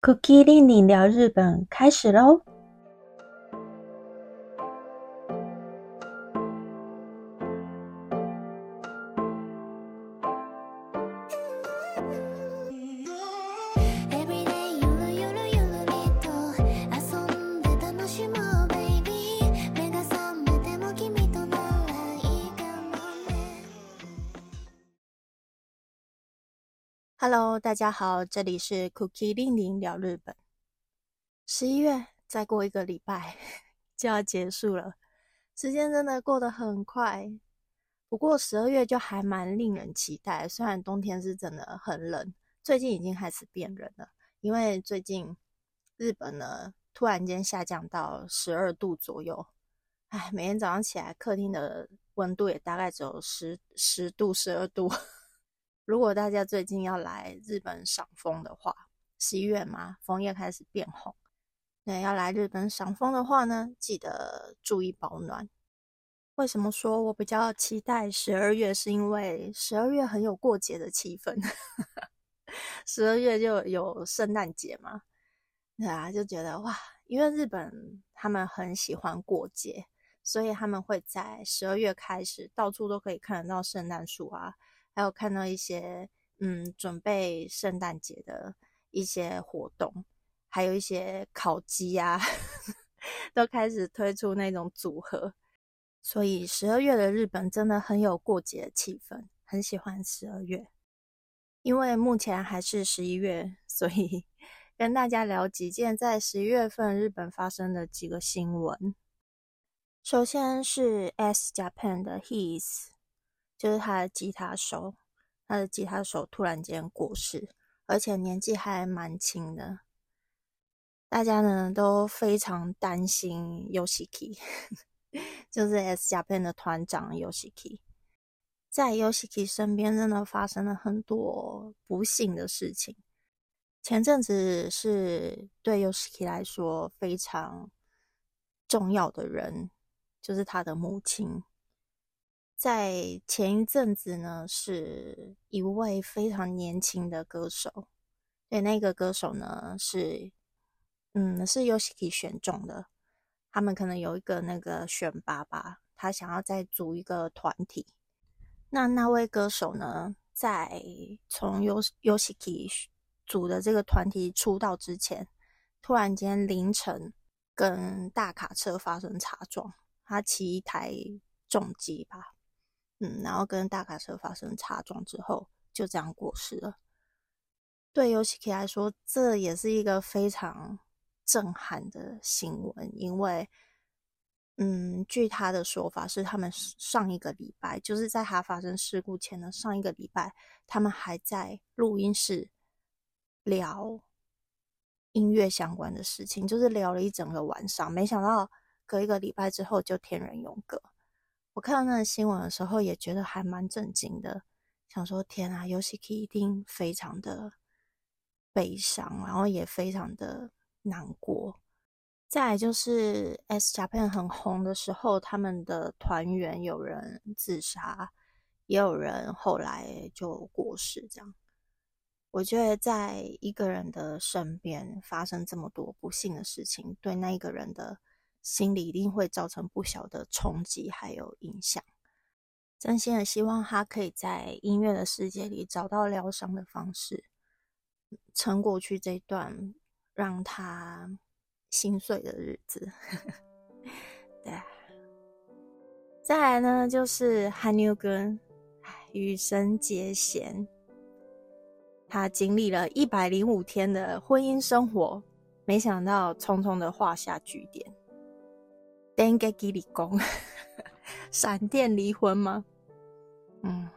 Cookie 令你聊日本开始喽！Hello，大家好，这里是 Cookie 令令聊日本。十一月再过一个礼拜 就要结束了，时间真的过得很快。不过十二月就还蛮令人期待，虽然冬天是真的很冷，最近已经开始变冷了，因为最近日本呢突然间下降到十二度左右。哎，每天早上起来，客厅的温度也大概只有十十度、十二度。如果大家最近要来日本赏枫的话，十一月嘛，枫叶开始变红。那要来日本赏枫的话呢，记得注意保暖。为什么说我比较期待十二月？是因为十二月很有过节的气氛，十二月就有圣诞节嘛，对啊，就觉得哇，因为日本他们很喜欢过节，所以他们会在十二月开始，到处都可以看得到圣诞树啊。还有看到一些嗯，准备圣诞节的一些活动，还有一些烤鸡啊，都开始推出那种组合。所以十二月的日本真的很有过节气氛，很喜欢十二月。因为目前还是十一月，所以 跟大家聊几件在十一月份日本发生的几个新闻。首先是 S Japan 的 His。就是他的吉他手，他的吉他手突然间过世，而且年纪还蛮轻的。大家呢都非常担心 Yoshiki，就是 S Japan 的团长 Yoshiki。在 Yoshiki 身边，真的发生了很多不幸的事情。前阵子是对 Yoshiki 来说非常重要的人，就是他的母亲。在前一阵子呢，是一位非常年轻的歌手，对，那个歌手呢是，嗯，是 Yoshiki 选中的。他们可能有一个那个选拔吧，他想要再组一个团体。那那位歌手呢，在从 Yoshiki 组的这个团体出道之前，突然间凌晨跟大卡车发生擦撞，他骑一台重机吧。嗯，然后跟大卡车发生擦撞之后，就这样过世了。对 Yoshiki 来说，这也是一个非常震撼的新闻，因为，嗯，据他的说法是，他们上一个礼拜，就是在他发生事故前的上一个礼拜，他们还在录音室聊音乐相关的事情，就是聊了一整个晚上。没想到隔一个礼拜之后，就天人永隔。我看到那个新闻的时候，也觉得还蛮震惊的，想说天啊，Yoshiki 一定非常的悲伤，然后也非常的难过。再就是 S Japan 很红的时候，他们的团员有人自杀，也有人后来就过世。这样，我觉得在一个人的身边发生这么多不幸的事情，对那一个人的。心里一定会造成不小的冲击，还有影响。真心的希望他可以在音乐的世界里找到疗伤的方式，撑过去这段让他心碎的日子。对，再来呢，就是韩牛根与神结弦，他经历了一百零五天的婚姻生活，没想到匆匆的画下句点。电给吉里公，闪电离婚吗？嗯，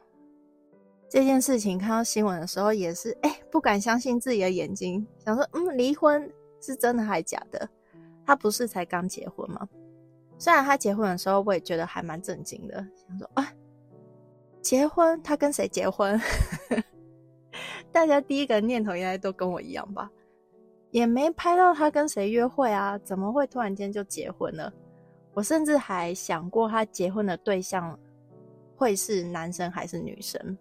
这件事情看到新闻的时候也是，哎，不敢相信自己的眼睛，想说，嗯，离婚是真的还假的？他不是才刚结婚吗？虽然他结婚的时候，我也觉得还蛮震惊的，想说啊，结婚他跟谁结婚？大家第一个念头应该都跟我一样吧？也没拍到他跟谁约会啊，怎么会突然间就结婚了？我甚至还想过他结婚的对象会是男生还是女生，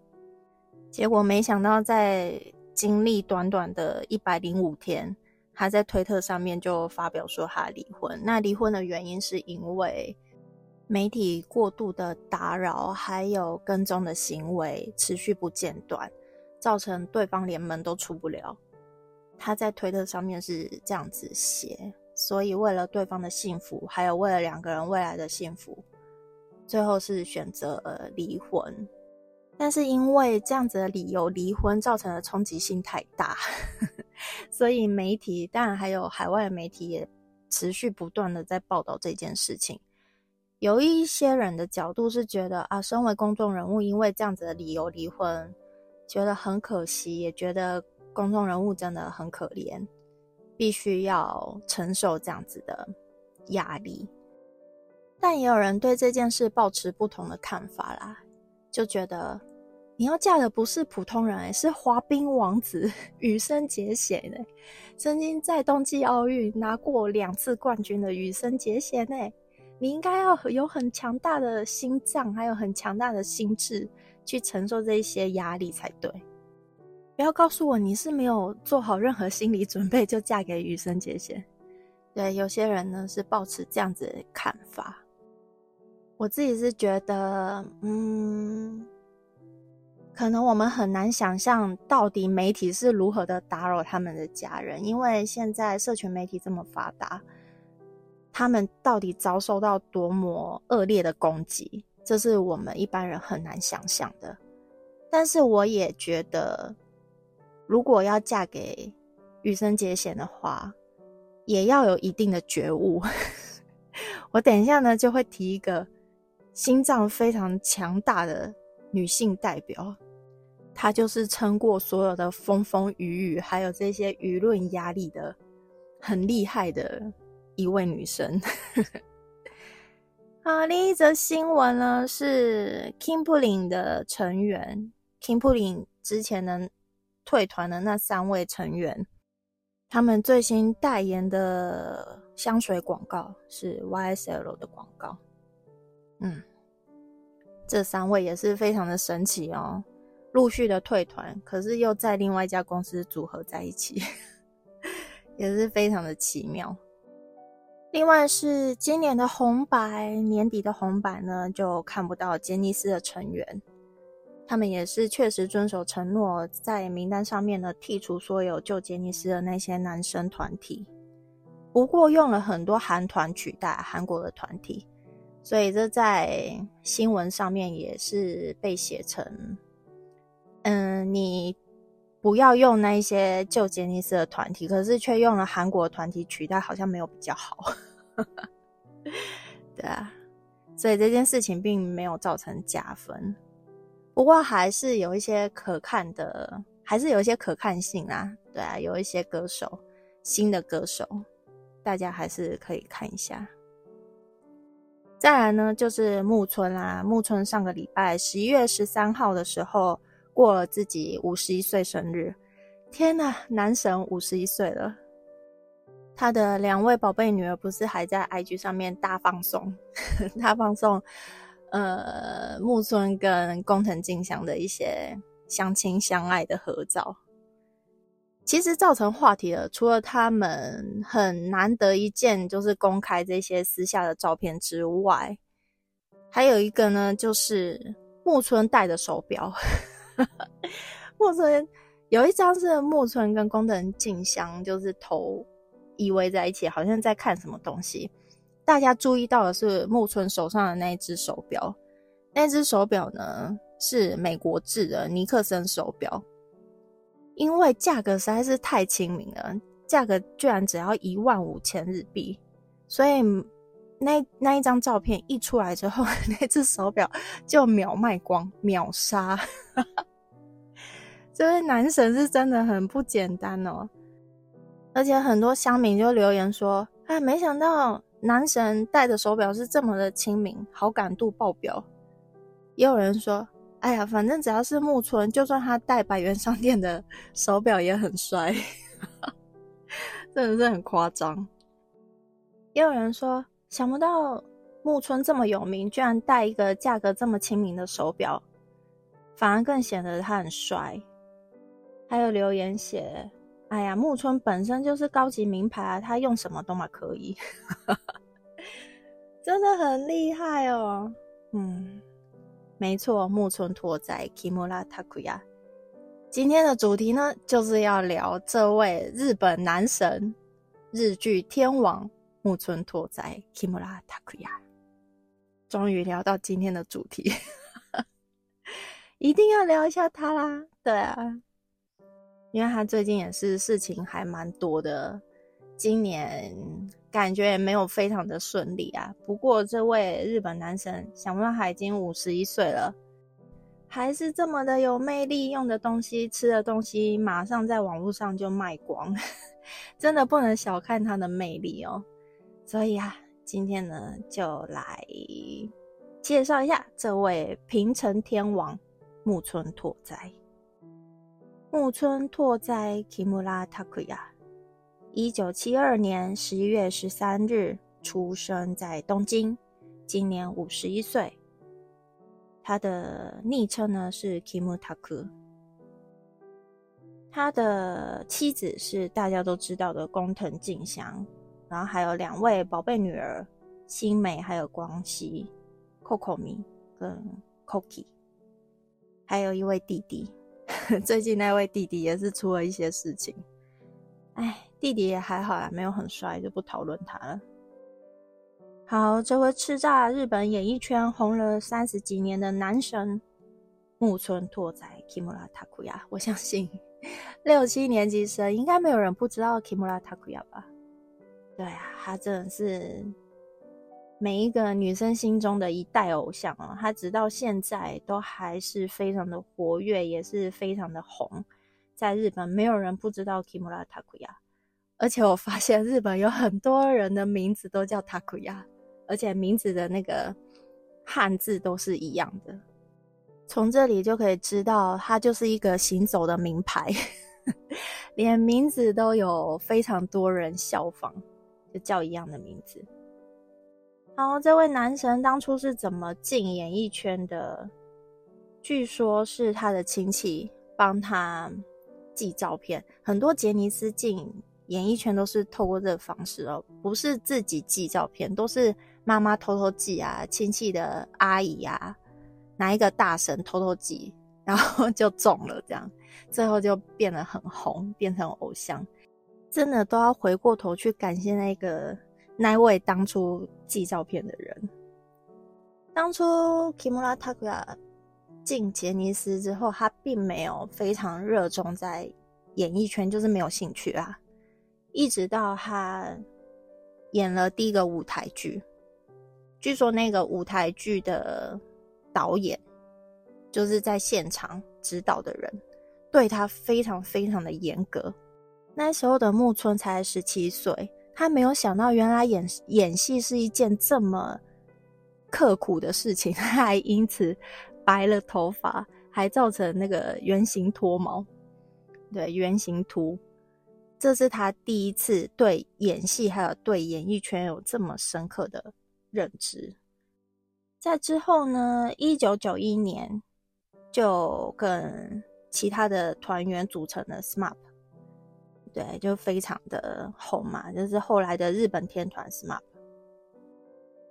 结果没想到在经历短短的一百零五天，他在推特上面就发表说他离婚。那离婚的原因是因为媒体过度的打扰，还有跟踪的行为持续不间断，造成对方连门都出不了。他在推特上面是这样子写。所以，为了对方的幸福，还有为了两个人未来的幸福，最后是选择离婚。但是因为这样子的理由离婚，造成的冲击性太大，所以媒体当然还有海外的媒体也持续不断的在报道这件事情。有一些人的角度是觉得啊，身为公众人物，因为这样子的理由离婚，觉得很可惜，也觉得公众人物真的很可怜。必须要承受这样子的压力，但也有人对这件事抱持不同的看法啦，就觉得你要嫁的不是普通人，是滑冰王子羽生结弦呢，曾经在冬季奥运拿过两次冠军的羽生结弦呢，你应该要有很强大的心脏，还有很强大的心智去承受这些压力才对。不要告诉我你是没有做好任何心理准备就嫁给羽生姐姐。对，有些人呢是抱持这样子的看法。我自己是觉得，嗯，可能我们很难想象到底媒体是如何的打扰他们的家人，因为现在社群媒体这么发达，他们到底遭受到多么恶劣的攻击，这是我们一般人很难想象的。但是我也觉得。如果要嫁给羽生结弦的话，也要有一定的觉悟。我等一下呢就会提一个心脏非常强大的女性代表，她就是撑过所有的风风雨雨，还有这些舆论压力的很厉害的一位女生。啊，另一则新闻呢是 King p u l i n 的成员 King p u l i n 之前呢。退团的那三位成员，他们最新代言的香水广告是 YSL 的广告。嗯，这三位也是非常的神奇哦，陆续的退团，可是又在另外一家公司组合在一起，也是非常的奇妙。另外是今年的红白，年底的红白呢，就看不到杰尼斯的成员。他们也是确实遵守承诺，在名单上面呢剔除所有旧杰尼斯的那些男生团体，不过用了很多韩团取代韩国的团体，所以这在新闻上面也是被写成，嗯，你不要用那一些旧杰尼斯的团体，可是却用了韩国团体取代，好像没有比较好。对啊，所以这件事情并没有造成加分。不过还是有一些可看的，还是有一些可看性啊。对啊，有一些歌手，新的歌手，大家还是可以看一下。再来呢，就是木村啦。木村上个礼拜十一月十三号的时候过了自己五十一岁生日。天呐，男神五十一岁了！他的两位宝贝女儿不是还在 IG 上面大放送，大放送。呃，木村跟工藤静香的一些相亲相爱的合照，其实造成话题的。除了他们很难得一见，就是公开这些私下的照片之外，还有一个呢，就是木村戴的手表。木村有一张是木村跟工藤静香，就是头依偎在一起，好像在看什么东西。大家注意到的是木村手上的那一只手表，那只手表呢是美国制的尼克森手表，因为价格实在是太亲民了，价格居然只要一万五千日币，所以那那一张照片一出来之后，那只手表就秒卖光，秒杀。这位男神是真的很不简单哦。而且很多乡民就留言说：“哎，没想到男神戴的手表是这么的亲民，好感度爆表。”也有人说：“哎呀，反正只要是木村，就算他戴百元商店的手表也很帅。”真的是很夸张。也有人说：“想不到木村这么有名，居然戴一个价格这么亲民的手表，反而更显得他很帅。”还有留言写。哎呀，木村本身就是高级名牌啊，他用什么都嘛可以，真的很厉害哦。嗯，没错，木村拓哉 Kimura Takuya。今天的主题呢，就是要聊这位日本男神、日剧天王木村拓哉 Kimura Takuya。终于聊到今天的主题，一定要聊一下他啦。对啊。因为他最近也是事情还蛮多的，今年感觉也没有非常的顺利啊。不过这位日本男神，想不到他已经五十一岁了，还是这么的有魅力，用的东西、吃的东西，马上在网络上就卖光，真的不能小看他的魅力哦。所以啊，今天呢，就来介绍一下这位平成天王木村拓哉。木村拓哉 Kimura Takuya，一九七二年十一月十三日出生在东京，今年五十一岁。他的昵称呢是 Kimutaku。他的妻子是大家都知道的工藤静香，然后还有两位宝贝女儿新美还有光熙 Kokomi 跟 Koki，还有一位弟弟。最近那位弟弟也是出了一些事情，哎，弟弟也还好啦，没有很帅，就不讨论他了。好，这位叱咤日本演艺圈红了三十几年的男神木村拓哉 Kimura Takuya，我相信 六七年级生应该没有人不知道 Kimura Takuya 吧？对啊，他真的是。每一个女生心中的一代偶像啊，他直到现在都还是非常的活跃，也是非常的红。在日本，没有人不知道 Kimura Takuya，而且我发现日本有很多人的名字都叫 Takuya，而且名字的那个汉字都是一样的。从这里就可以知道，他就是一个行走的名牌，连名字都有非常多人效仿，就叫一样的名字。好，这位男神当初是怎么进演艺圈的？据说是他的亲戚帮他寄照片。很多杰尼斯进演艺圈都是透过这个方式哦，不是自己寄照片，都是妈妈偷偷寄啊，亲戚的阿姨啊，哪一个大神偷偷寄，然后 就中了，这样最后就变得很红，变成偶像。真的都要回过头去感谢那个。那位当初寄照片的人，当初 Kimura Takuya 进杰尼斯之后，他并没有非常热衷在演艺圈，就是没有兴趣啊。一直到他演了第一个舞台剧，据说那个舞台剧的导演就是在现场指导的人，对他非常非常的严格。那时候的木村才十七岁。他没有想到，原来演演戏是一件这么刻苦的事情，他 还因此白了头发，还造成那个圆形脱毛，对圆形秃。这是他第一次对演戏还有对演艺圈有这么深刻的认知。在之后呢，一九九一年就跟其他的团员组成了 SMAP。对，就非常的红嘛，就是后来的日本天团 SMAP。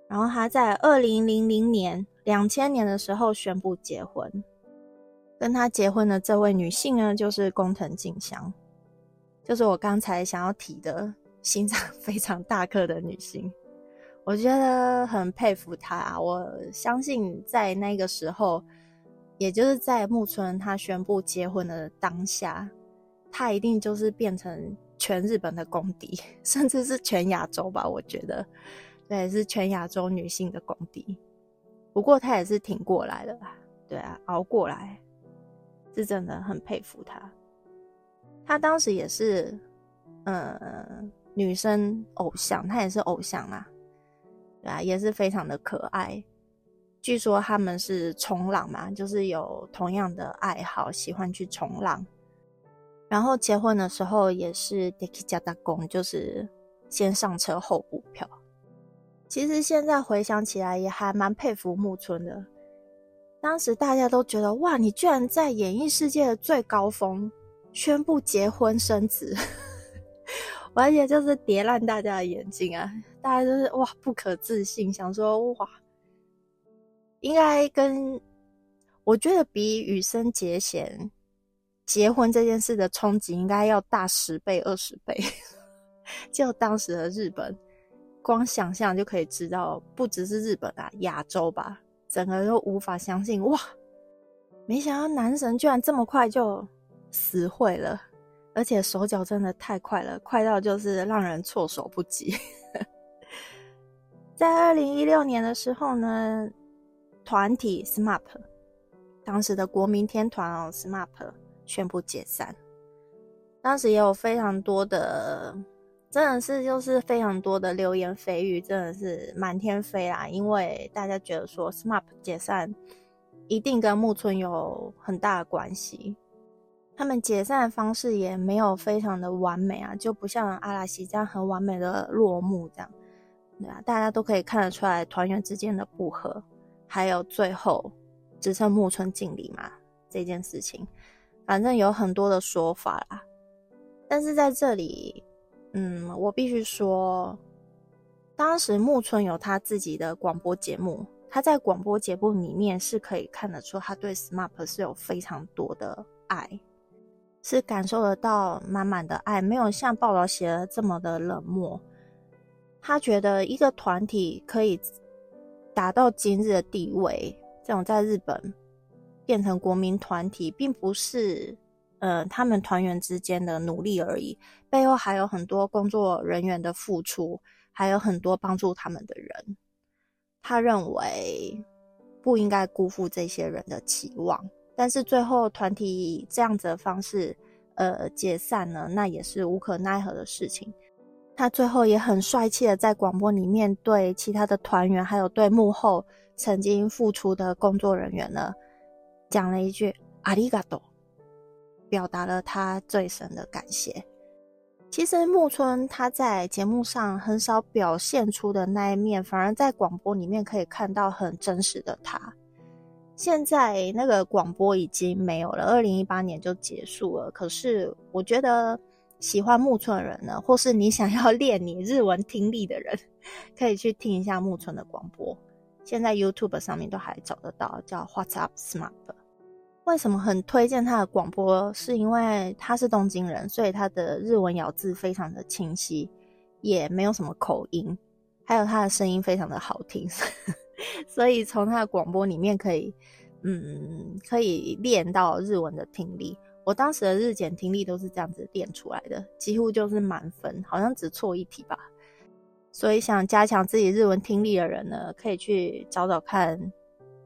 然后他在二零零零年、两千年的时候宣布结婚，跟他结婚的这位女性呢，就是工藤静香，就是我刚才想要提的心脏 非常大颗的女性。我觉得很佩服她啊，我相信在那个时候，也就是在木村他宣布结婚的当下。他一定就是变成全日本的公敌，甚至是全亚洲吧？我觉得，对，是全亚洲女性的公敌。不过他也是挺过来的吧，对啊，熬过来，是真的很佩服他。他当时也是嗯女生偶像，她也是偶像啊，对啊，也是非常的可爱。据说他们是冲浪嘛，就是有同样的爱好，喜欢去冲浪。然后结婚的时候也是 Deki 加打工，就是先上车后补票。其实现在回想起来，也还蛮佩服木村的。当时大家都觉得，哇，你居然在演艺世界的最高峰宣布结婚生子，而且就是叠烂大家的眼睛啊！大家就是哇，不可置信，想说哇。应该跟我觉得比羽生结弦结婚这件事的冲击应该要大十倍、二十倍。就当时的日本，光想象就可以知道，不只是日本啊，亚洲吧，整个都无法相信哇！没想到男神居然这么快就死会了，而且手脚真的太快了，快到就是让人措手不及。在二零一六年的时候呢。团体 SMAP，当时的国民天团哦，SMAP 宣布解散。当时也有非常多的，真的是就是非常多的流言蜚语，真的是满天飞啦！因为大家觉得说 SMAP 解散一定跟木村有很大的关系。他们解散的方式也没有非常的完美啊，就不像阿拉西这样很完美的落幕这样，对啊，大家都可以看得出来团员之间的不和。还有最后只剩木村敬礼嘛这件事情，反正有很多的说法啦。但是在这里，嗯，我必须说，当时木村有他自己的广播节目，他在广播节目里面是可以看得出他对 SMAP 是有非常多的爱，是感受得到满满的爱，没有像报道写的这么的冷漠。他觉得一个团体可以。达到今日的地位，这种在日本变成国民团体，并不是呃他们团员之间的努力而已，背后还有很多工作人员的付出，还有很多帮助他们的人。他认为不应该辜负这些人的期望，但是最后团体以这样子的方式呃解散了，那也是无可奈何的事情。他最后也很帅气的在广播里面对其他的团员，还有对幕后曾经付出的工作人员呢，讲了一句“阿里嘎多”，表达了他最深的感谢。其实木村他在节目上很少表现出的那一面，反而在广播里面可以看到很真实的他。现在那个广播已经没有了，二零一八年就结束了。可是我觉得。喜欢木村的人呢，或是你想要练你日文听力的人，可以去听一下木村的广播。现在 YouTube 上面都还找得到，叫 What's Up Smart。为什么很推荐他的广播？是因为他是东京人，所以他的日文咬字非常的清晰，也没有什么口音，还有他的声音非常的好听，所以从他的广播里面可以，嗯，可以练到日文的听力。我当时的日检听力都是这样子练出来的，几乎就是满分，好像只错一题吧。所以想加强自己日文听力的人呢，可以去找找看，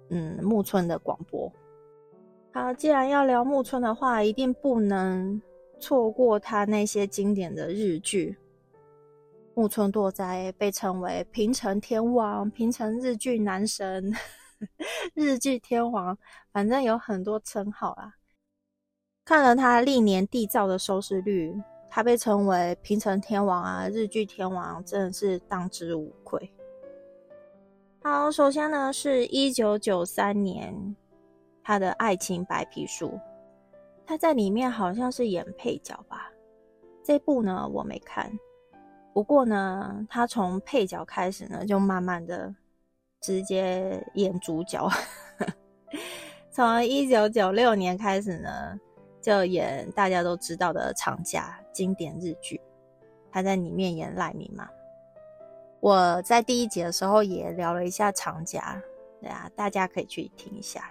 嗯，木村的广播。好，既然要聊木村的话，一定不能错过他那些经典的日剧。木村拓哉被称为平成天王、平成日剧男神、日剧天王，反正有很多称号啊。看了他历年缔造的收视率，他被称为平成天王啊，日剧天王，真的是当之无愧。好，首先呢是一九九三年他的《爱情白皮书》，他在里面好像是演配角吧。这部呢我没看，不过呢他从配角开始呢就慢慢的直接演主角。从一九九六年开始呢。就演大家都知道的长假经典日剧，他在里面演赖明嘛。我在第一集的时候也聊了一下长假，对啊，大家可以去听一下。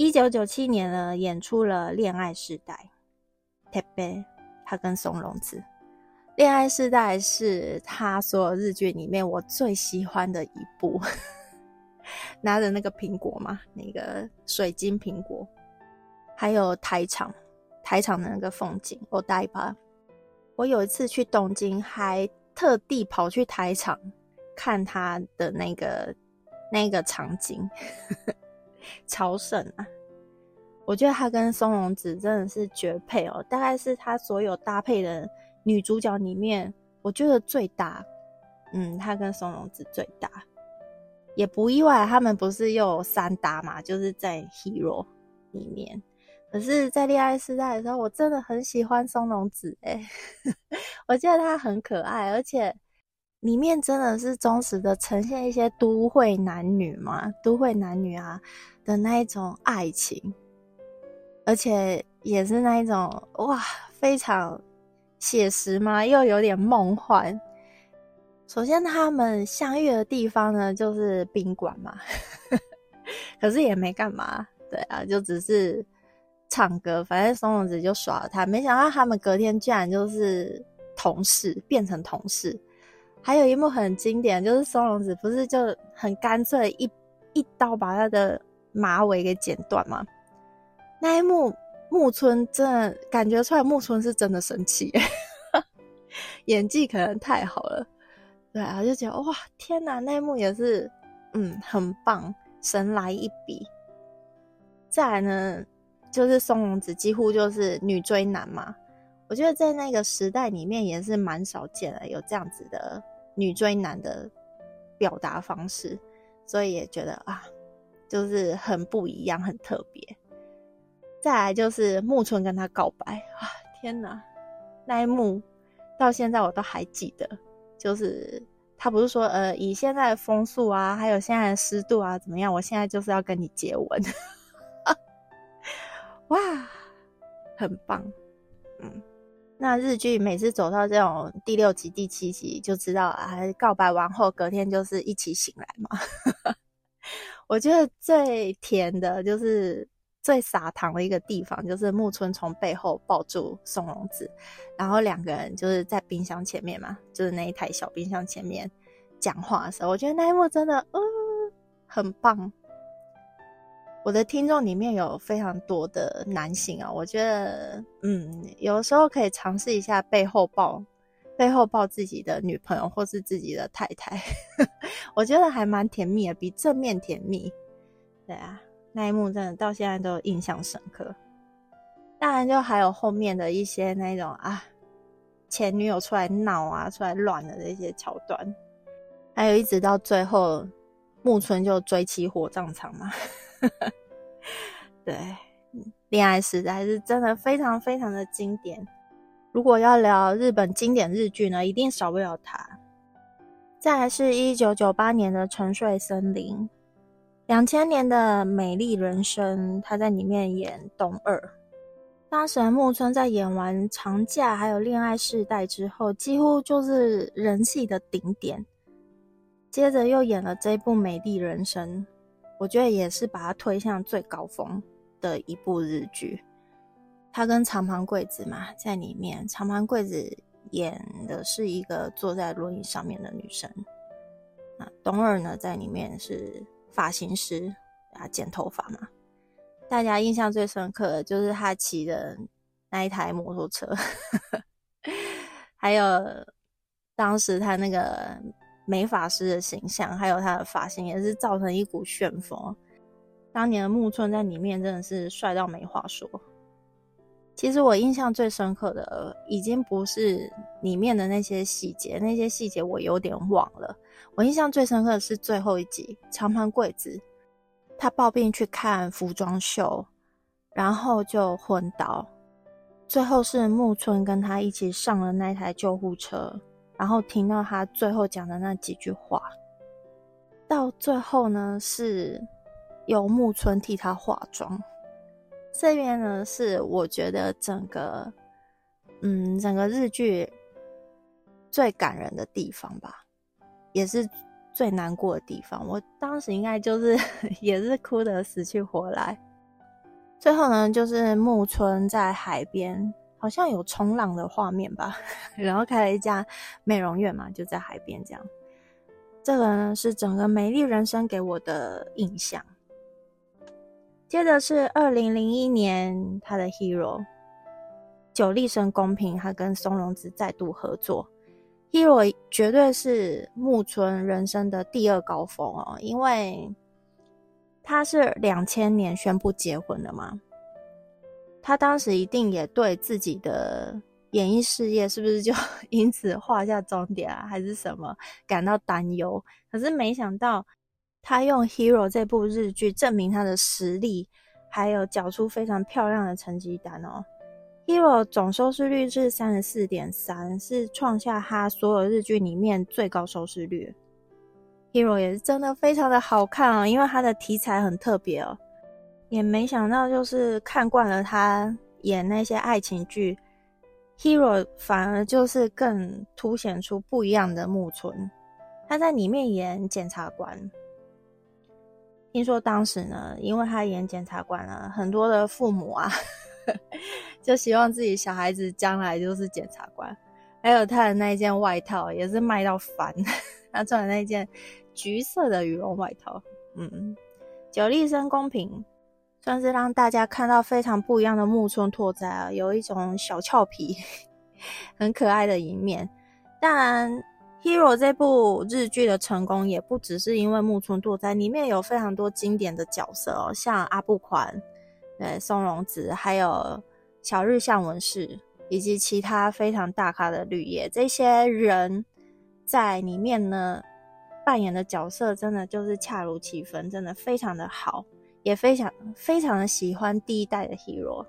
一九九七年呢，演出了《恋爱世代》，特别他跟松隆子，《恋爱世代》是他所有日剧里面我最喜欢的一部，拿着那个苹果嘛，那个水晶苹果。还有台场，台场的那个风景，我带吧。我有一次去东京，还特地跑去台场看他的那个那个场景，超神啊！我觉得他跟松隆子真的是绝配哦，大概是他所有搭配的女主角里面，我觉得最搭。嗯，他跟松隆子最搭，也不意外，他们不是又有三搭嘛？就是在 Hero 里面。可是，在恋爱时代的时候，我真的很喜欢松隆子哎，我觉得他很可爱，而且里面真的是忠实的呈现一些都会男女嘛，都会男女啊的那一种爱情，而且也是那一种哇，非常写实嘛，又有点梦幻。首先，他们相遇的地方呢，就是宾馆嘛，可是也没干嘛，对啊，就只是。唱歌，反正松隆子就耍了他，没想到他们隔天居然就是同事，变成同事。还有一幕很经典，就是松隆子不是就很干脆一一刀把他的马尾给剪断吗？那一幕木村真的感觉出来，木村是真的生气，演技可能太好了。对啊，就觉得哇，天哪，那一幕也是，嗯，很棒，神来一笔。再来呢？就是松隆子几乎就是女追男嘛，我觉得在那个时代里面也是蛮少见的，有这样子的女追男的表达方式，所以也觉得啊，就是很不一样，很特别。再来就是木村跟他告白啊，天哪，那一幕到现在我都还记得，就是他不是说呃，以现在的风速啊，还有现在的湿度啊怎么样，我现在就是要跟你接吻。哇，很棒，嗯，那日剧每次走到这种第六集、第七集，就知道啊，告白完后隔天就是一起醒来嘛。我觉得最甜的就是最撒糖的一个地方，就是木村从背后抱住松隆子，然后两个人就是在冰箱前面嘛，就是那一台小冰箱前面讲话的时候，我觉得那一幕真的，嗯，很棒。我的听众里面有非常多的男性啊，我觉得，嗯，有时候可以尝试一下背后抱，背后抱自己的女朋友或是自己的太太，我觉得还蛮甜蜜的，比正面甜蜜。对啊，那一幕真的到现在都印象深刻。当然，就还有后面的一些那种啊，前女友出来闹啊，出来乱的这些桥段，还有一直到最后，木村就追起火葬场嘛。对，恋爱时代是真的非常非常的经典。如果要聊日本经典日剧呢，一定少不了它。再来是一九九八年的《沉睡森林》，两千年的《美丽人生》，他在里面演东二。当时木村在演完《长假》还有《恋爱世代》之后，几乎就是人气的顶点。接着又演了这部《美丽人生》。我觉得也是把它推向最高峰的一部日剧。他跟长盘贵子嘛在里面，长盘贵子演的是一个坐在轮椅上面的女生。那东二呢在里面是发型师啊，剪头发嘛。大家印象最深刻的就是他骑的那一台摩托车，还有当时他那个。美发师的形象，还有他的发型，也是造成一股旋风。当年的木村在里面真的是帅到没话说。其实我印象最深刻的，已经不是里面的那些细节，那些细节我有点忘了。我印象最深刻的是最后一集，长盘贵子他抱病去看服装秀，然后就昏倒，最后是木村跟他一起上了那台救护车。然后听到他最后讲的那几句话，到最后呢是由木村替他化妆。这边呢是我觉得整个，嗯，整个日剧最感人的地方吧，也是最难过的地方。我当时应该就是 也是哭得死去活来。最后呢，就是木村在海边。好像有冲浪的画面吧，然后开了一家美容院嘛，就在海边这样。这个呢是整个美丽人生给我的印象。接着是二零零一年他的 Hero，久立生公平，他跟松隆子再度合作。Hero 绝对是木村人生的第二高峰哦，因为他是两千年宣布结婚的嘛，他当时一定也对自己的演艺事业是不是就 因此画下终点啊，还是什么感到担忧？可是没想到，他用《Hero》这部日剧证明他的实力，还有缴出非常漂亮的成绩单哦。Hero 总收视率是三十四点三，是创下他所有日剧里面最高收视率。Hero 也是真的非常的好看哦，因为他的题材很特别哦。也没想到，就是看惯了他演那些爱情剧，Hero 反而就是更凸显出不一样的木村。他在里面演检察官，听说当时呢，因为他演检察官啊，很多的父母啊。就希望自己小孩子将来就是检察官，还有他的那一件外套也是卖到翻，他穿的那件橘色的羽绒外套，嗯，久利生公平，算是让大家看到非常不一样的木村拓哉啊，有一种小俏皮、很可爱的一面。当然，《Hero》这部日剧的成功也不只是因为木村拓哉，里面有非常多经典的角色哦，像阿部宽。对，松隆子，还有小日向文世，以及其他非常大咖的绿叶，这些人在里面呢扮演的角色，真的就是恰如其分，真的非常的好，也非常非常的喜欢第一代的 hero，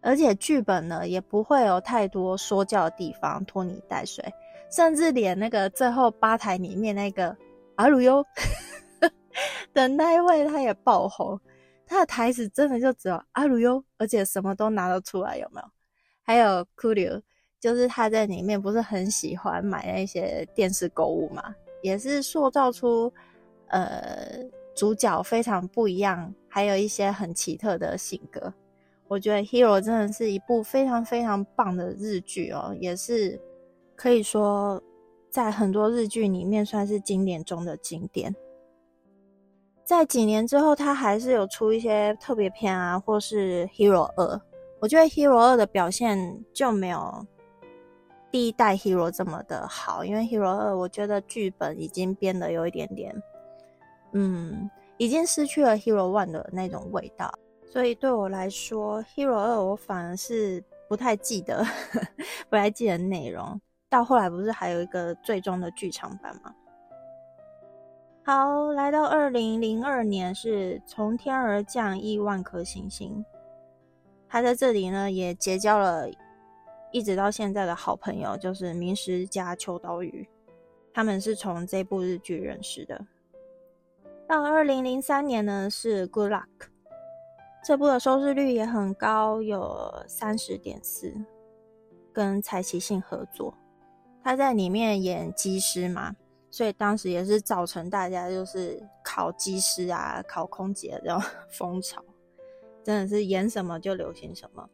而且剧本呢也不会有太多说教的地方，拖泥带水，甚至连那个最后吧台里面那个阿鲁优 的那一位，他也爆红。他的台词真的就只有阿鲁优，而且什么都拿得出来，有没有？还有库流，就是他在里面不是很喜欢买那些电视购物嘛，也是塑造出呃主角非常不一样，还有一些很奇特的性格。我觉得《Hero》真的是一部非常非常棒的日剧哦，也是可以说在很多日剧里面算是经典中的经典。在几年之后，他还是有出一些特别片啊，或是《Hero 二》。我觉得《Hero 二》的表现就没有第一代《Hero》这么的好，因为《Hero 二》我觉得剧本已经编的有一点点，嗯，已经失去了《Hero One》的那种味道。所以对我来说，《Hero 二》我反而是不太记得，不太记得内容。到后来不是还有一个最终的剧场版吗？好，来到二零零二年，是从天而降亿万颗星星。他在这里呢，也结交了一直到现在的好朋友，就是明石加秋刀鱼。他们是从这部日剧认识的。到二零零三年呢，是 Good Luck 这部的收视率也很高，有三十点四，跟柴崎幸合作，他在里面演机师嘛。所以当时也是造成大家就是考机师啊、考空姐这种 风潮，真的是演什么就流行什么。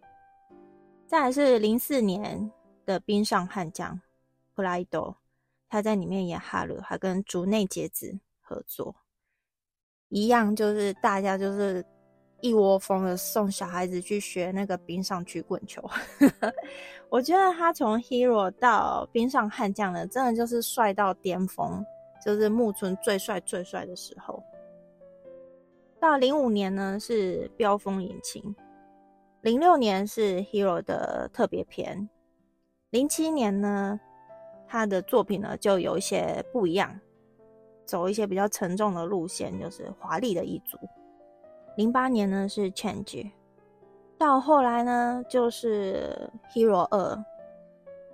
再是零四年的《冰上悍将》普拉伊多，他在里面演哈鲁，还跟竹内结子合作，一样就是大家就是一窝蜂的送小孩子去学那个冰上曲棍球。我觉得他从 Hero 到冰上悍将呢，真的就是帅到巅峰，就是木村最帅最帅的时候。到零五年呢是飙风引擎，零六年是 Hero 的特别篇，零七年呢他的作品呢就有一些不一样，走一些比较沉重的路线，就是华丽的一族。零八年呢是 Change。到后来呢，就是《Hero 二》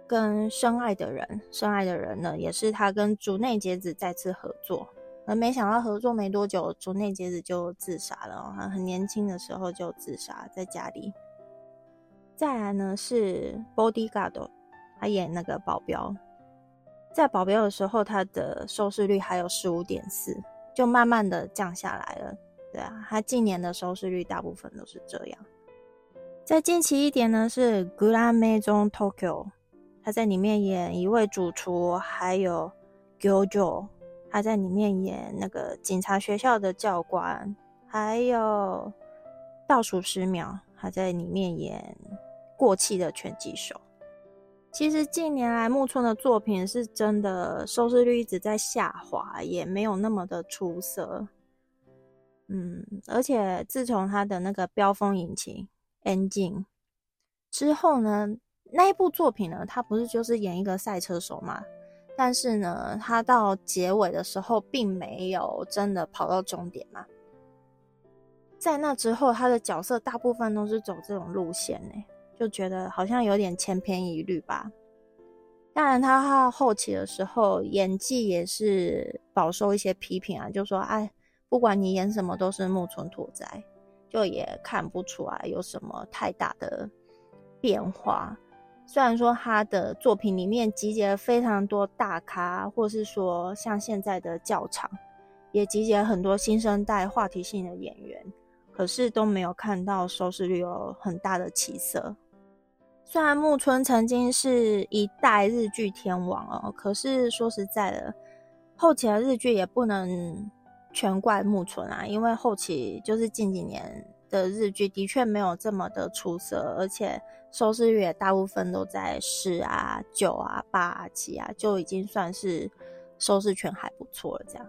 跟《深爱的人》，《深爱的人》呢，也是他跟竹内结子再次合作，而没想到合作没多久，竹内结子就自杀了，很年轻的时候就自杀在家里。再来呢是《Bodyguard》，他演那个保镖，在保镖的时候，他的收视率还有十五点四，就慢慢的降下来了。对啊，他近年的收视率大部分都是这样。再近期一点呢，是《Grand Maison Tokyo》，他在里面演一位主厨，还有 Gojo，他在里面演那个警察学校的教官，还有倒数十秒，他在里面演过气的拳击手。其实近年来木村的作品是真的收视率一直在下滑，也没有那么的出色。嗯，而且自从他的那个飙风引擎 Engine 之后呢，那一部作品呢，他不是就是演一个赛车手嘛？但是呢，他到结尾的时候并没有真的跑到终点嘛。在那之后，他的角色大部分都是走这种路线呢。就觉得好像有点千篇一律吧。当然，他到后期的时候演技也是饱受一些批评啊，就说：“哎，不管你演什么都是木村拓哉，就也看不出来有什么太大的变化。”虽然说他的作品里面集结了非常多大咖，或是说像现在的教场，也集结了很多新生代话题性的演员，可是都没有看到收视率有很大的起色。虽然木村曾经是一代日剧天王哦，可是说实在的，后期的日剧也不能全怪木村啊，因为后期就是近几年的日剧的确没有这么的出色，而且收视率也大部分都在十啊、九啊、八啊、七啊，就已经算是收视权还不错了这样。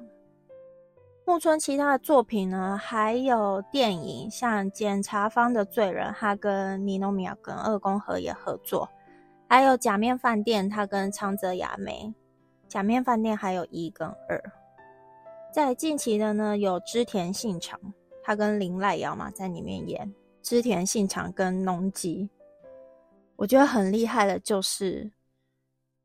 木村其他的作品呢，还有电影，像《检察方的罪人》，他跟尼诺米亚跟二宫和也合作；还有《假面饭店》，他跟苍泽雅美，《假面饭店》还有一跟二。在近期的呢，有织田信长，他跟林濑遥嘛在里面演织田信长跟农吉。我觉得很厉害的就是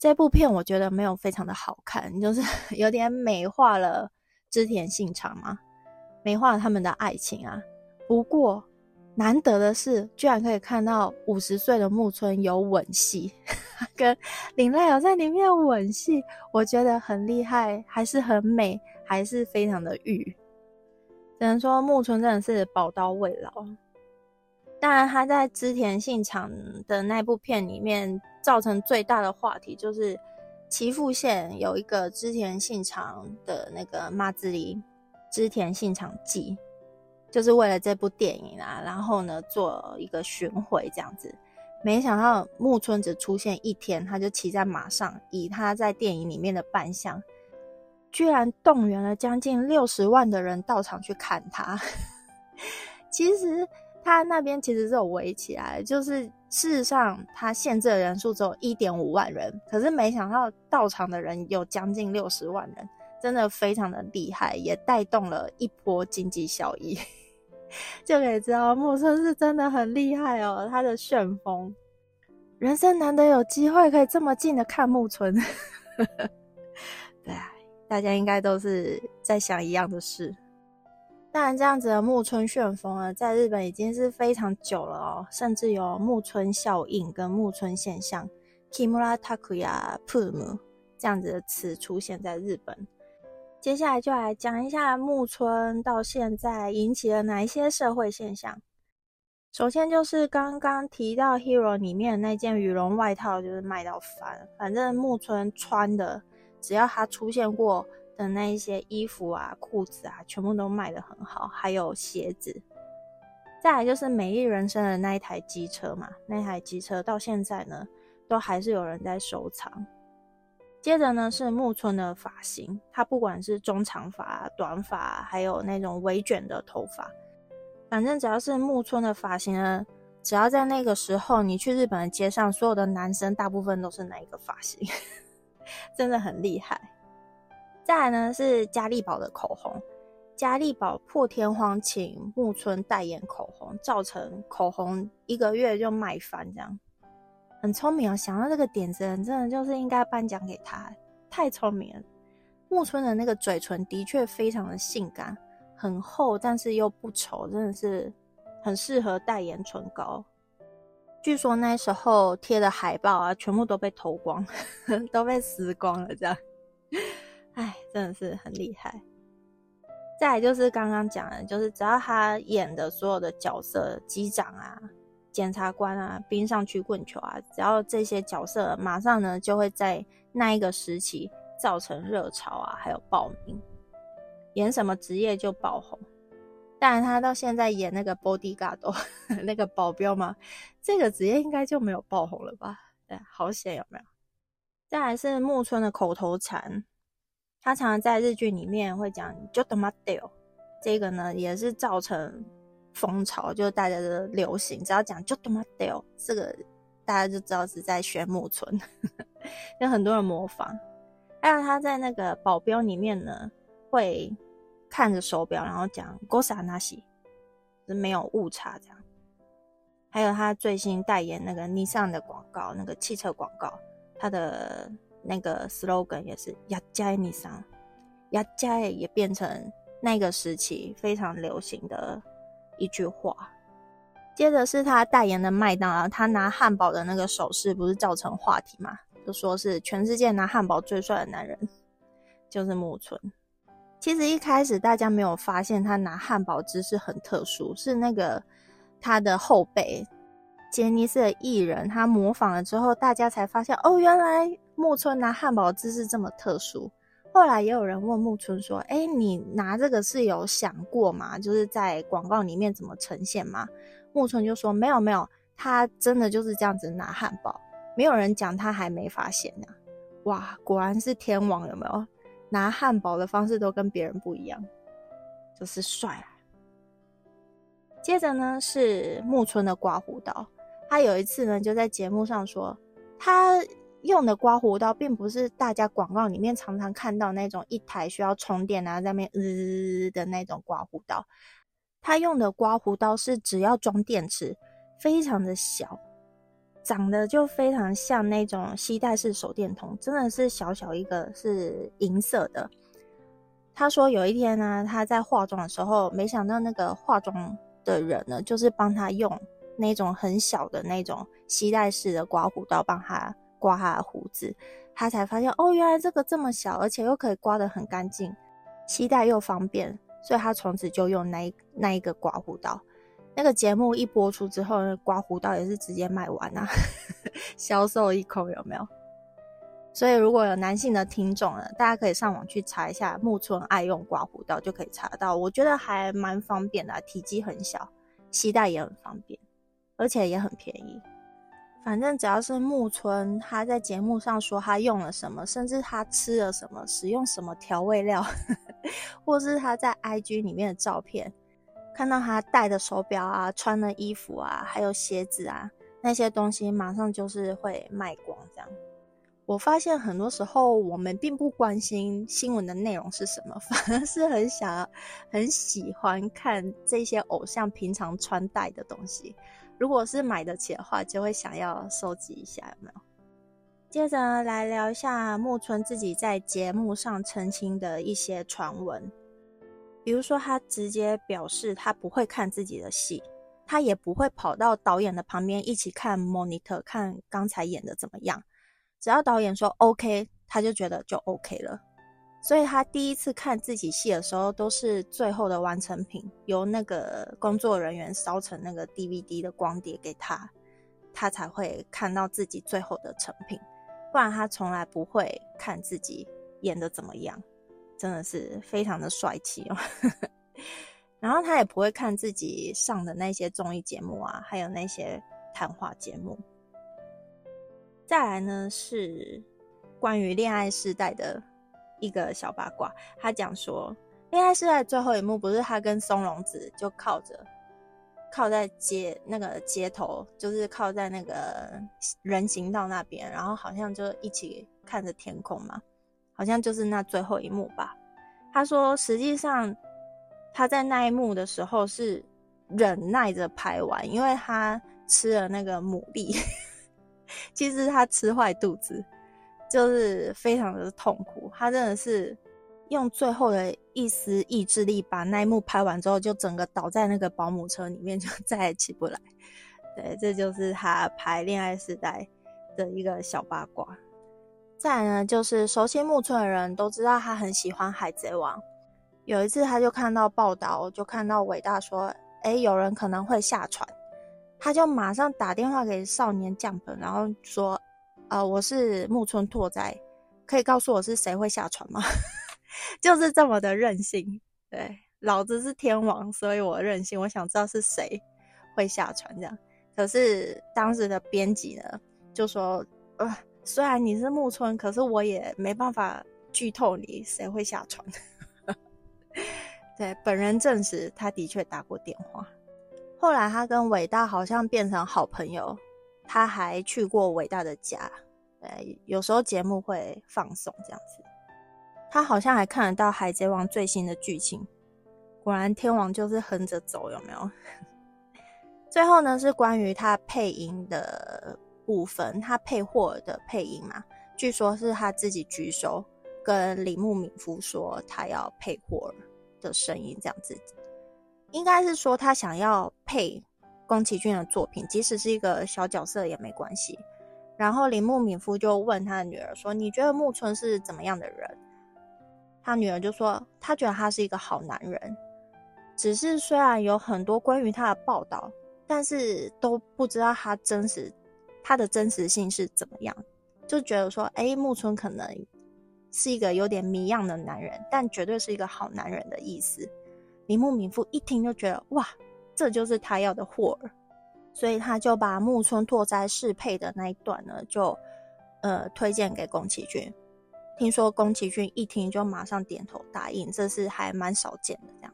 这部片，我觉得没有非常的好看，就是 有点美化了。织田信长吗，美化了他们的爱情啊。不过难得的是，居然可以看到五十岁的木村有吻戏，跟林濑有在里面吻戏，我觉得很厉害，还是很美，还是非常的欲。只能说木村真的是宝刀未老。当然，他在织田信长的那部片里面造成最大的话题就是。岐阜县有一个织田信长的那个妈子里织田信长记，就是为了这部电影啊，然后呢做一个巡回这样子。没想到木村只出现一天，他就骑在马上，以他在电影里面的扮相，居然动员了将近六十万的人到场去看他。其实。他那边其实是有围起来，就是事实上他限制的人数只有一点五万人，可是没想到到场的人有将近六十万人，真的非常的厉害，也带动了一波经济效益，就可以知道木村是真的很厉害哦，他的旋风，人生难得有机会可以这么近的看木村，对啊，大家应该都是在想一样的事。当然，这样子的木村旋风呢，在日本已经是非常久了哦，甚至有木村效应跟木村现象 （Kimura Takuya Pum） 这样子的词出现在日本。接下来就来讲一下木村到现在引起了哪一些社会现象。首先就是刚刚提到《Hero》里面的那件羽绒外套，就是卖到翻，反正木村穿的，只要他出现过。的那一些衣服啊、裤子啊，全部都卖得很好，还有鞋子。再来就是美丽人生的那一台机车嘛，那台机车到现在呢，都还是有人在收藏。接着呢是木村的发型，他不管是中长发、短发，还有那种微卷的头发，反正只要是木村的发型呢，只要在那个时候你去日本的街上，所有的男生大部分都是那一个发型，真的很厉害。再来呢是嘉利宝的口红，嘉利宝破天荒请木村代言口红，造成口红一个月就卖翻，这样很聪明哦。想到这个点子，真的就是应该颁奖给他，太聪明了。木村的那个嘴唇的确非常的性感，很厚，但是又不丑，真的是很适合代言唇膏。据说那时候贴的海报啊，全部都被偷光，都被撕光了，这样。哎，真的是很厉害。再就是刚刚讲的，就是只要他演的所有的角色，机长啊、检察官啊、冰上曲棍球啊，只要这些角色马上呢就会在那一个时期造成热潮啊，还有报名，演什么职业就爆红。当然，他到现在演那个 bodyguard 那个保镖嘛，这个职业应该就没有爆红了吧？对，好险有没有？再来是木村的口头禅，他常常在日剧里面会讲 “jodomadio”，这个呢也是造成风潮，就是大家的流行，只要讲 “jodomadio”，这个大家就知道是在玄木村，有很多人模仿。还有他在那个保镖里面呢，会看着手表，然后讲 “gosa nashi”，是没有误差这样。还有他最新代言那个 Nissan 的广告，那个汽车广告。他的那个 slogan 也是“亚加尼桑”，亚加也变成那个时期非常流行的一句话。接着是他代言的麦当劳，他拿汉堡的那个手势不是造成话题嘛？就说是全世界拿汉堡最帅的男人就是木村。其实一开始大家没有发现他拿汉堡姿势很特殊，是那个他的后辈。杰尼斯的艺人，他模仿了之后，大家才发现哦，原来木村拿汉堡姿势这么特殊。后来也有人问木村说：“哎，你拿这个是有想过吗？就是在广告里面怎么呈现吗？”木村就说：“没有，没有，他真的就是这样子拿汉堡，没有人讲他还没发现呢。”哇，果然是天王，有没有？拿汉堡的方式都跟别人不一样，就是帅。接着呢是木村的刮胡刀。他有一次呢，就在节目上说，他用的刮胡刀并不是大家广告里面常常看到那种一台需要充电啊，在那边呃的那种刮胡刀。他用的刮胡刀是只要装电池，非常的小，长得就非常像那种吸带式手电筒，真的是小小一个，是银色的。他说有一天呢，他在化妆的时候，没想到那个化妆的人呢，就是帮他用。那种很小的那种吸带式的刮胡刀，帮他刮他的胡子，他才发现哦，原来这个这么小，而且又可以刮得很干净，吸带又方便，所以他从此就用那那一个刮胡刀。那个节目一播出之后，刮胡刀也是直接卖完啊，销售一空，有没有？所以如果有男性的听众呢，大家可以上网去查一下木村爱用刮胡刀，就可以查到。我觉得还蛮方便的，体积很小，吸带也很方便。而且也很便宜，反正只要是木村他在节目上说他用了什么，甚至他吃了什么，使用什么调味料，或是他在 IG 里面的照片，看到他戴的手表啊、穿的衣服啊、还有鞋子啊那些东西，马上就是会卖光这样。我发现很多时候我们并不关心新闻的内容是什么，反而是很想、很喜欢看这些偶像平常穿戴的东西。如果是买得起的话，就会想要收集一下，有没有？接着来聊一下木村自己在节目上澄清的一些传闻，比如说他直接表示他不会看自己的戏，他也不会跑到导演的旁边一起看 monitor 看刚才演的怎么样，只要导演说 OK，他就觉得就 OK 了。所以他第一次看自己戏的时候，都是最后的完成品，由那个工作人员烧成那个 DVD 的光碟给他，他才会看到自己最后的成品。不然他从来不会看自己演的怎么样，真的是非常的帅气哦。然后他也不会看自己上的那些综艺节目啊，还有那些谈话节目。再来呢，是关于恋爱时代的。一个小八卦，他讲说，恋爱是在最后一幕，不是他跟松隆子就靠着，靠在街那个街头，就是靠在那个人行道那边，然后好像就一起看着天空嘛，好像就是那最后一幕吧。他说，实际上他在那一幕的时候是忍耐着拍完，因为他吃了那个牡蛎，其实他吃坏肚子。就是非常的痛苦，他真的是用最后的一丝意志力把那一幕拍完之后，就整个倒在那个保姆车里面，就再也起不来。对，这就是他拍《恋爱时代》的一个小八卦。再呢，就是熟悉木村的人都知道他很喜欢《海贼王》。有一次他就看到报道，就看到伟大说：“哎，有人可能会下船。”他就马上打电话给少年将本，然后说。呃，我是木村拓哉，可以告诉我是谁会下船吗？就是这么的任性，对，老子是天王，所以我任性，我想知道是谁会下船这样。可是当时的编辑呢，就说，呃，虽然你是木村，可是我也没办法剧透你谁会下船。对，本人证实他的确打过电话。后来他跟伟大好像变成好朋友，他还去过伟大的家。对，有时候节目会放送这样子。他好像还看得到《海贼王》最新的剧情。果然，天王就是横着走，有没有？最后呢，是关于他配音的部分，他配霍尔的配音嘛？据说是他自己举手跟铃木敏夫说，他要配霍尔的声音，这样子。应该是说他想要配宫崎骏的作品，即使是一个小角色也没关系。然后铃木敏夫就问他的女儿说：“你觉得木村是怎么样的人？”他女儿就说：“他觉得他是一个好男人，只是虽然有很多关于他的报道。”但是都不知道他真实，他的真实性是怎么样，就觉得说，哎，木村可能是一个有点迷样的男人，但绝对是一个好男人的意思。铃木敏夫一听就觉得，哇，这就是他要的霍尔，所以他就把木村拓哉适配的那一段呢，就呃推荐给宫崎骏。听说宫崎骏一听就马上点头答应，这是还蛮少见的这样。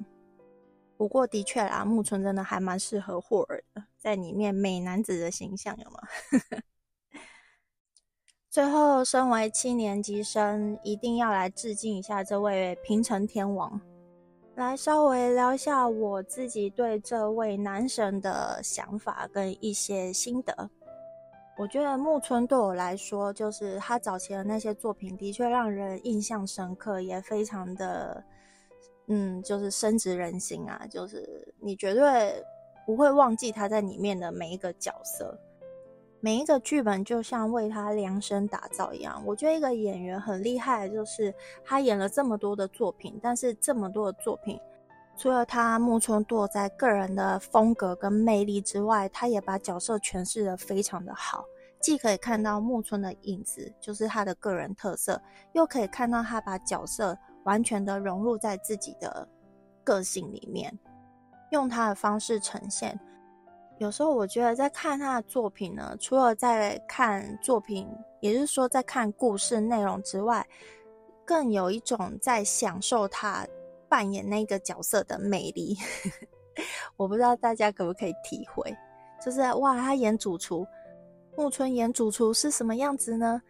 不过的确啦，木村真的还蛮适合霍尔的，在里面美男子的形象有吗？最后，身为七年级生，一定要来致敬一下这位平成天王，来稍微聊一下我自己对这位男神的想法跟一些心得。我觉得木村对我来说，就是他早期的那些作品，的确让人印象深刻，也非常的。嗯，就是深植人心啊，就是你绝对不会忘记他在里面的每一个角色，每一个剧本就像为他量身打造一样。我觉得一个演员很厉害，就是他演了这么多的作品，但是这么多的作品，除了他木村拓哉个人的风格跟魅力之外，他也把角色诠释的非常的好，既可以看到木村的影子，就是他的个人特色，又可以看到他把角色。完全的融入在自己的个性里面，用他的方式呈现。有时候我觉得在看他的作品呢，除了在看作品，也就是说在看故事内容之外，更有一种在享受他扮演那个角色的魅力。我不知道大家可不可以体会，就是哇，他演主厨，木村演主厨是什么样子呢？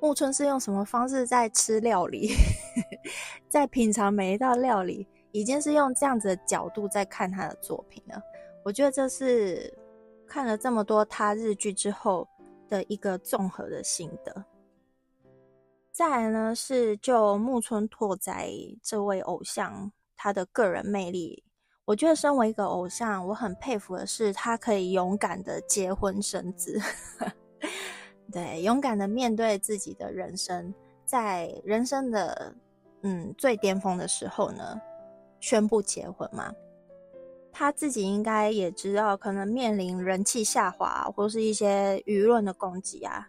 木村是用什么方式在吃料理，在品尝每一道料理，已经是用这样子的角度在看他的作品了。我觉得这是看了这么多他日剧之后的一个综合的心得。再来呢，是就木村拓哉这位偶像他的个人魅力，我觉得身为一个偶像，我很佩服的是他可以勇敢的结婚生子。对，勇敢的面对自己的人生，在人生的嗯最巅峰的时候呢，宣布结婚嘛。他自己应该也知道，可能面临人气下滑，或是一些舆论的攻击啊。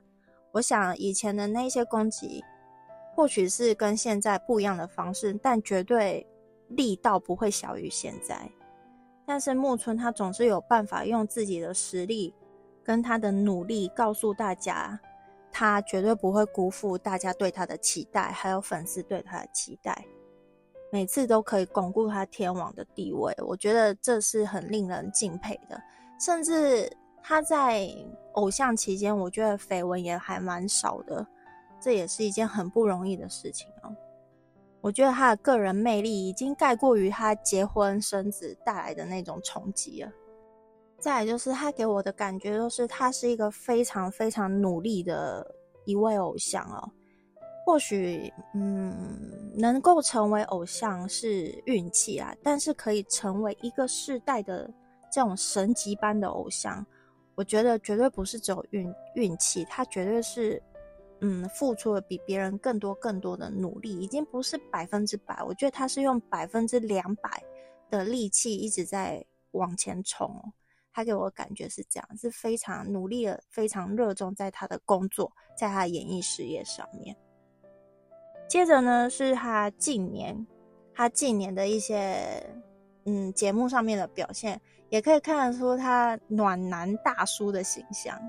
我想以前的那些攻击，或许是跟现在不一样的方式，但绝对力道不会小于现在。但是木村他总是有办法用自己的实力。跟他的努力告诉大家，他绝对不会辜负大家对他的期待，还有粉丝对他的期待，每次都可以巩固他天王的地位。我觉得这是很令人敬佩的。甚至他在偶像期间，我觉得绯闻也还蛮少的，这也是一件很不容易的事情哦。我觉得他的个人魅力已经盖过于他结婚生子带来的那种冲击了。再来就是他给我的感觉，就是他是一个非常非常努力的一位偶像哦。或许，嗯，能够成为偶像是运气啊，但是可以成为一个世代的这种神级般的偶像，我觉得绝对不是只有运运气，他绝对是，嗯，付出了比别人更多更多的努力，已经不是百分之百，我觉得他是用百分之两百的力气一直在往前冲。他给我感觉是这样，是非常努力的，非常热衷在他的工作，在他的演艺事业上面。接着呢，是他近年，他近年的一些嗯节目上面的表现，也可以看得出他暖男大叔的形象。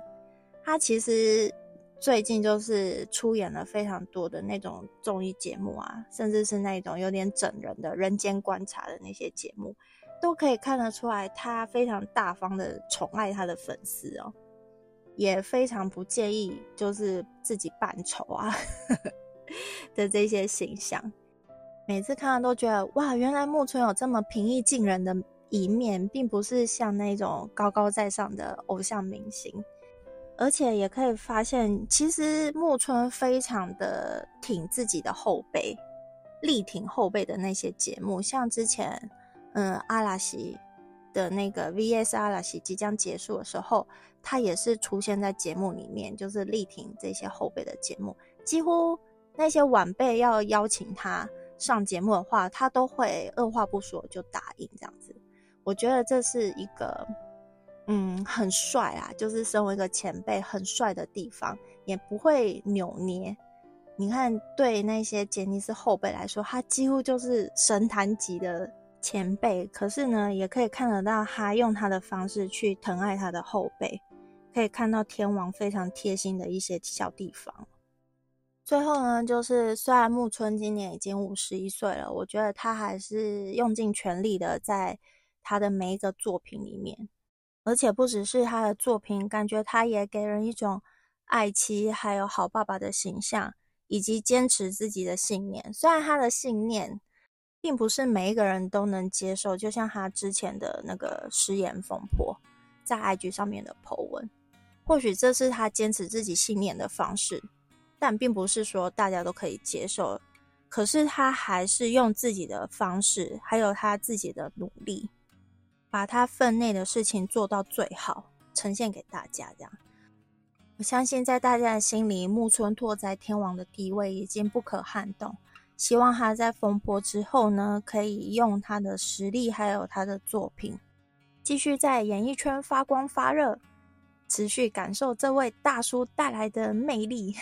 他其实最近就是出演了非常多的那种综艺节目啊，甚至是那种有点整人的人间观察的那些节目，都可以看得出来，他非常大方的宠爱他的粉丝哦，也非常不介意就是自己扮丑啊 的这些形象。每次看到都觉得哇，原来木村有这么平易近人的一面，并不是像那种高高在上的偶像明星。而且也可以发现，其实木村非常的挺自己的后辈，力挺后辈的那些节目，像之前嗯阿拉西的那个 VS 阿拉西即将结束的时候，他也是出现在节目里面，就是力挺这些后辈的节目，几乎那些晚辈要邀请他。上节目的话，他都会二话不说就答应这样子。我觉得这是一个，嗯，很帅啊，就是身为一个前辈很帅的地方，也不会扭捏。你看，对那些杰尼斯后辈来说，他几乎就是神坛级的前辈。可是呢，也可以看得到他用他的方式去疼爱他的后辈，可以看到天王非常贴心的一些小地方。最后呢，就是虽然木村今年已经五十一岁了，我觉得他还是用尽全力的在他的每一个作品里面，而且不只是他的作品，感觉他也给人一种爱妻还有好爸爸的形象，以及坚持自己的信念。虽然他的信念并不是每一个人都能接受，就像他之前的那个失言风波，在 IG 上面的 po 文，或许这是他坚持自己信念的方式。但并不是说大家都可以接受，可是他还是用自己的方式，还有他自己的努力，把他分内的事情做到最好，呈现给大家。这样，我相信在大家的心里，木村拓哉天王的地位已经不可撼动。希望他在风波之后呢，可以用他的实力，还有他的作品，继续在演艺圈发光发热。持续感受这位大叔带来的魅力，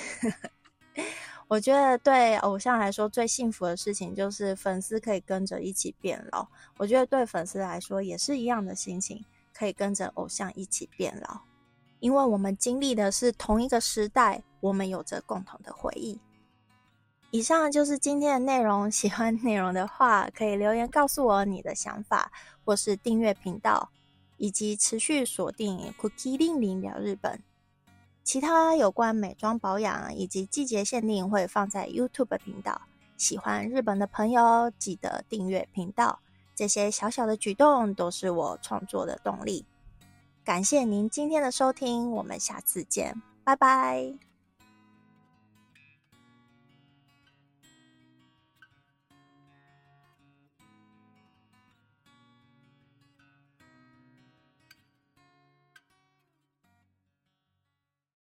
我觉得对偶像来说最幸福的事情就是粉丝可以跟着一起变老。我觉得对粉丝来说也是一样的心情，可以跟着偶像一起变老，因为我们经历的是同一个时代，我们有着共同的回忆。以上就是今天的内容，喜欢内容的话可以留言告诉我你的想法，或是订阅频道。以及持续锁定 Cookie 零零聊日本，其他有关美妆保养以及季节限定会放在 YouTube 频道。喜欢日本的朋友记得订阅频道，这些小小的举动都是我创作的动力。感谢您今天的收听，我们下次见，拜拜。